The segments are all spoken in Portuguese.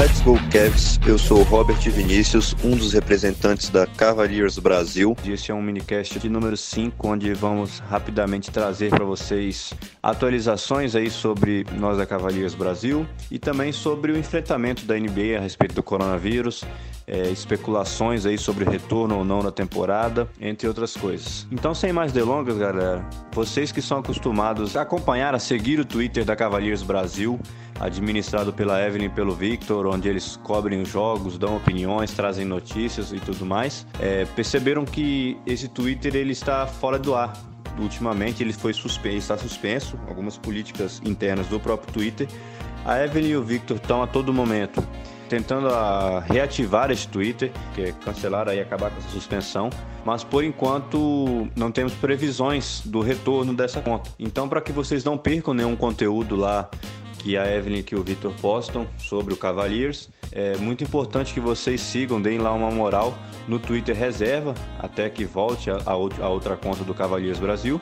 Let's Go Cavs, eu sou Robert Vinícius, um dos representantes da Cavaliers Brasil. Este é um minicast de número 5, onde vamos rapidamente trazer para vocês atualizações aí sobre nós da Cavaliers Brasil e também sobre o enfrentamento da NBA a respeito do coronavírus, é, especulações aí sobre retorno ou não na temporada, entre outras coisas. Então, sem mais delongas, galera, vocês que são acostumados a acompanhar, a seguir o Twitter da Cavaliers Brasil, administrado pela Evelyn e pelo Victor, onde eles cobrem os jogos, dão opiniões, trazem notícias e tudo mais, é, perceberam que esse Twitter ele está fora do ar. Ultimamente ele foi suspenso, está suspenso, algumas políticas internas do próprio Twitter. A Evelyn e o Victor estão a todo momento tentando a reativar esse Twitter, que é cancelar e acabar com essa suspensão, mas por enquanto não temos previsões do retorno dessa conta. Então, para que vocês não percam nenhum conteúdo lá que a Evelyn e o Victor postam sobre o Cavaliers. É muito importante que vocês sigam, deem lá uma moral no Twitter Reserva, até que volte a, a outra conta do Cavaliers Brasil.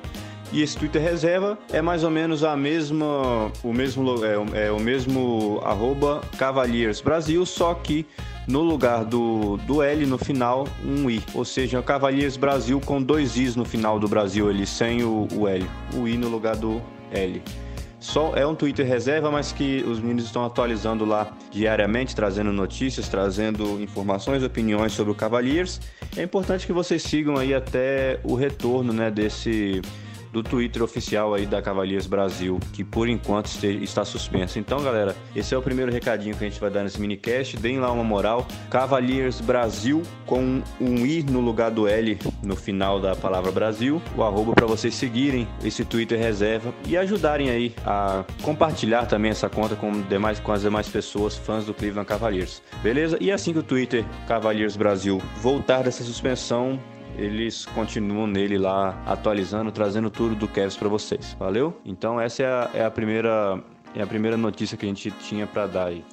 E esse Twitter Reserva é mais ou menos a mesma, o mesmo, é, é o mesmo arroba Cavaliers Brasil, só que no lugar do, do L no final, um I. Ou seja, Cavaliers Brasil com dois Is no final do Brasil ali, sem o, o L. O I no lugar do L. Só é um Twitter reserva, mas que os meninos estão atualizando lá diariamente, trazendo notícias, trazendo informações, opiniões sobre o Cavaliers. É importante que vocês sigam aí até o retorno, né, desse do Twitter oficial aí da Cavaliers Brasil, que por enquanto está suspenso. Então, galera, esse é o primeiro recadinho que a gente vai dar nesse minicast. Deem lá uma moral. Cavaliers Brasil com um I no lugar do L no final da palavra Brasil, o arroba para vocês seguirem esse Twitter reserva e ajudarem aí a compartilhar também essa conta com, demais, com as demais pessoas fãs do Cleveland Cavaliers. Beleza? E assim que o Twitter Cavaliers Brasil voltar dessa suspensão, eles continuam nele lá atualizando, trazendo tudo do Cavs para vocês. Valeu? Então essa é a, é a, primeira é a primeira notícia que a gente tinha para dar aí.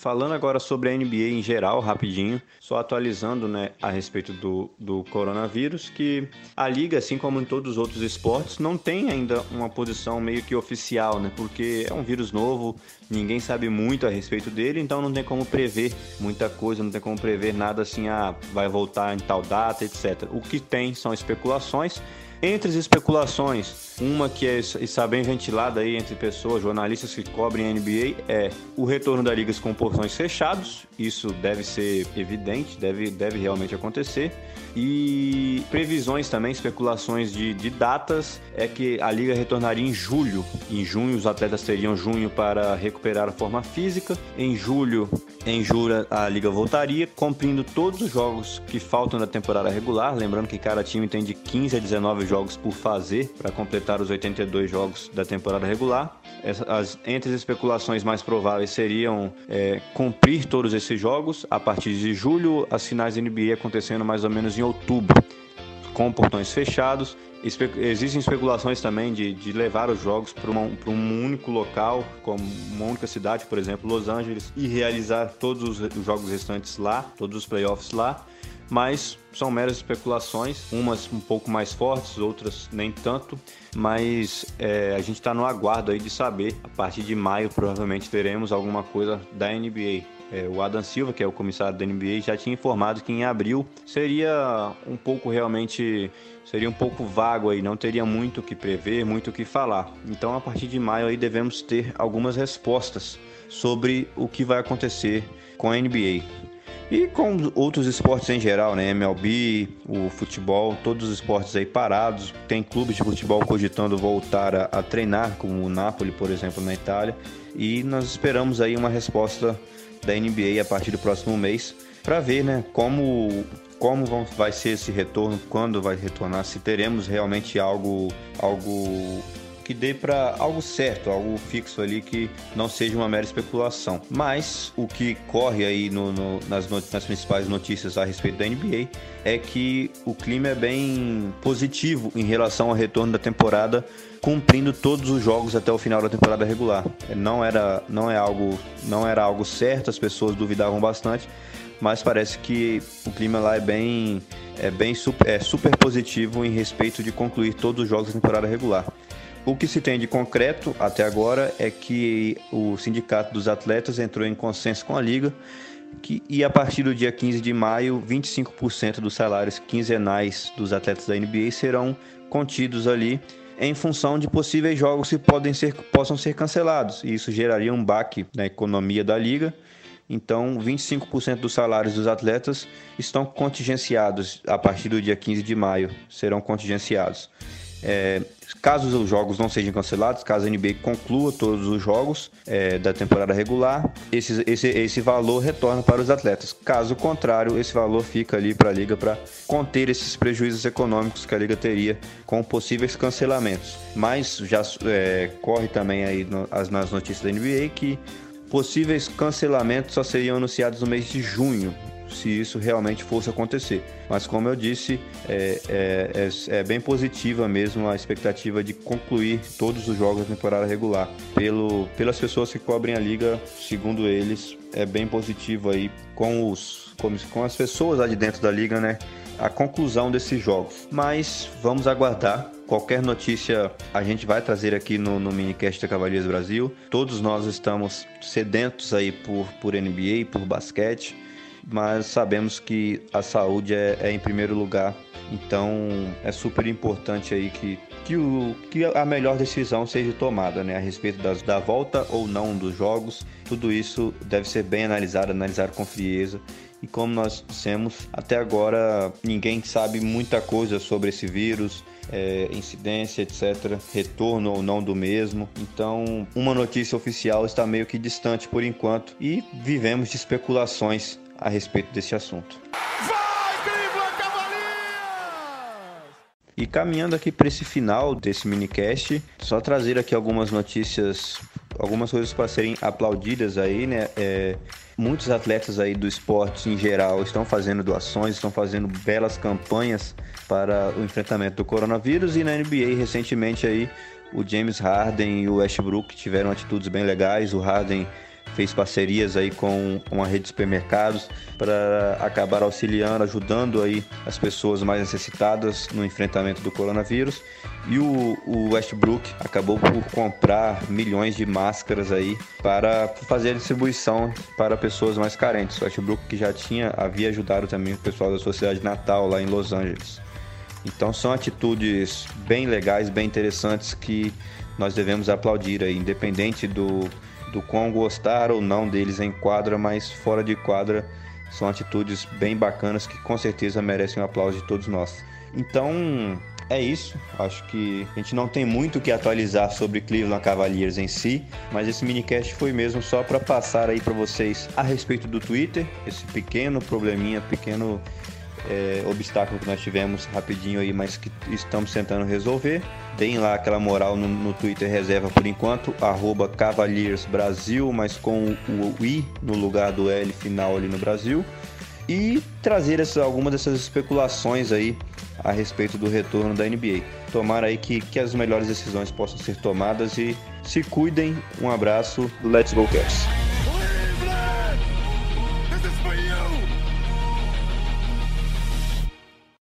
Falando agora sobre a NBA em geral, rapidinho, só atualizando né, a respeito do, do coronavírus, que a liga, assim como em todos os outros esportes, não tem ainda uma posição meio que oficial, né? Porque é um vírus novo, ninguém sabe muito a respeito dele, então não tem como prever muita coisa, não tem como prever nada assim, ah, vai voltar em tal data, etc. O que tem são especulações entre as especulações, uma que é, está bem ventilada aí entre pessoas, jornalistas que cobrem a NBA, é o retorno da ligas com portões fechados. Isso deve ser evidente, deve, deve realmente acontecer. E previsões também, especulações de, de datas, é que a liga retornaria em julho. Em junho, os atletas teriam junho para recuperar a forma física. Em julho, em julho a liga voltaria, cumprindo todos os jogos que faltam da temporada regular. Lembrando que cada time tem de 15 a 19 jogos por fazer para completar os 82 jogos da temporada regular. As, entre as especulações mais prováveis seriam é, cumprir todos esses jogos a partir de julho, as finais da NBA acontecendo mais ou menos em outubro, com portões fechados. Espe existem especulações também de, de levar os jogos para um único local, como uma única cidade, por exemplo, Los Angeles, e realizar todos os jogos restantes lá, todos os playoffs lá mas são meras especulações, umas um pouco mais fortes, outras nem tanto, mas é, a gente está no aguardo aí de saber. A partir de maio provavelmente teremos alguma coisa da NBA. É, o Adam Silva, que é o comissário da NBA, já tinha informado que em abril seria um pouco realmente seria um pouco vago aí, não teria muito o que prever, muito o que falar. Então, a partir de maio aí devemos ter algumas respostas sobre o que vai acontecer com a NBA. E com outros esportes em geral, né? MLB, o futebol, todos os esportes aí parados. Tem clubes de futebol cogitando voltar a, a treinar, como o Napoli, por exemplo, na Itália. E nós esperamos aí uma resposta da NBA a partir do próximo mês para ver, né, como como vai ser esse retorno, quando vai retornar, se teremos realmente algo algo que dê para algo certo, algo fixo ali que não seja uma mera especulação. Mas o que corre aí no, no, nas, nas principais notícias a respeito da NBA é que o clima é bem positivo em relação ao retorno da temporada cumprindo todos os jogos até o final da temporada regular. Não era, não é algo, não era algo certo, as pessoas duvidavam bastante, mas parece que o clima lá é bem, é bem super, é super positivo em respeito de concluir todos os jogos da temporada regular. O que se tem de concreto até agora é que o Sindicato dos Atletas entrou em consenso com a Liga que, e a partir do dia 15 de maio, 25% dos salários quinzenais dos atletas da NBA serão contidos ali em função de possíveis jogos que podem ser, possam ser cancelados. E isso geraria um baque na economia da liga então, 25% dos salários dos atletas estão contingenciados a partir do dia 15 de maio, serão contingenciados. É, caso os jogos não sejam cancelados, caso a NBA conclua todos os jogos é, da temporada regular, esse, esse, esse valor retorna para os atletas. Caso contrário, esse valor fica ali para a liga para conter esses prejuízos econômicos que a liga teria com possíveis cancelamentos. Mas já é, corre também aí no, as, nas notícias da NBA que Possíveis cancelamentos só seriam anunciados no mês de junho, se isso realmente fosse acontecer. Mas como eu disse, é, é, é, é, bem positiva mesmo a expectativa de concluir todos os jogos da temporada regular. Pelo, pelas pessoas que cobrem a liga, segundo eles, é bem positivo aí com os com, com as pessoas lá de dentro da liga, né? A conclusão desses jogos. Mas vamos aguardar Qualquer notícia a gente vai trazer aqui no, no minicast da Cavaliers Brasil. Todos nós estamos sedentos aí por, por NBA, por basquete, mas sabemos que a saúde é, é em primeiro lugar. Então é super importante aí que, que, o, que a melhor decisão seja tomada né, a respeito das, da volta ou não dos jogos. Tudo isso deve ser bem analisado, analisado com frieza e como nós dissemos, até agora ninguém sabe muita coisa sobre esse vírus, é, incidência, etc., retorno ou não do mesmo. Então, uma notícia oficial está meio que distante por enquanto e vivemos de especulações a respeito desse assunto. E caminhando aqui para esse final desse minicast, só trazer aqui algumas notícias, algumas coisas para serem aplaudidas aí, né? É, muitos atletas aí do esporte em geral estão fazendo doações, estão fazendo belas campanhas para o enfrentamento do coronavírus e na NBA recentemente aí o James Harden e o Westbrook tiveram atitudes bem legais. O Harden fez parcerias aí com uma rede de supermercados para acabar auxiliando, ajudando aí as pessoas mais necessitadas no enfrentamento do coronavírus. E o, o Westbrook acabou por comprar milhões de máscaras aí para fazer a distribuição para pessoas mais carentes. O Westbrook que já tinha havia ajudado também o pessoal da Sociedade Natal lá em Los Angeles. Então são atitudes bem legais, bem interessantes que nós devemos aplaudir aí, independente do do quão gostar ou não deles em quadra, mas fora de quadra são atitudes bem bacanas que com certeza merecem o um aplauso de todos nós. Então é isso. Acho que a gente não tem muito o que atualizar sobre Cleveland Cavaliers em si, mas esse minicast foi mesmo só para passar aí para vocês a respeito do Twitter, esse pequeno probleminha, pequeno é, obstáculo que nós tivemos rapidinho aí, mas que estamos tentando resolver. Deem lá aquela moral no, no Twitter reserva por enquanto, arroba Cavaliers Brasil, mas com o I no lugar do L final ali no Brasil. E trazer essa, algumas dessas especulações aí a respeito do retorno da NBA. Tomara aí que, que as melhores decisões possam ser tomadas e se cuidem. Um abraço, let's go Cavs!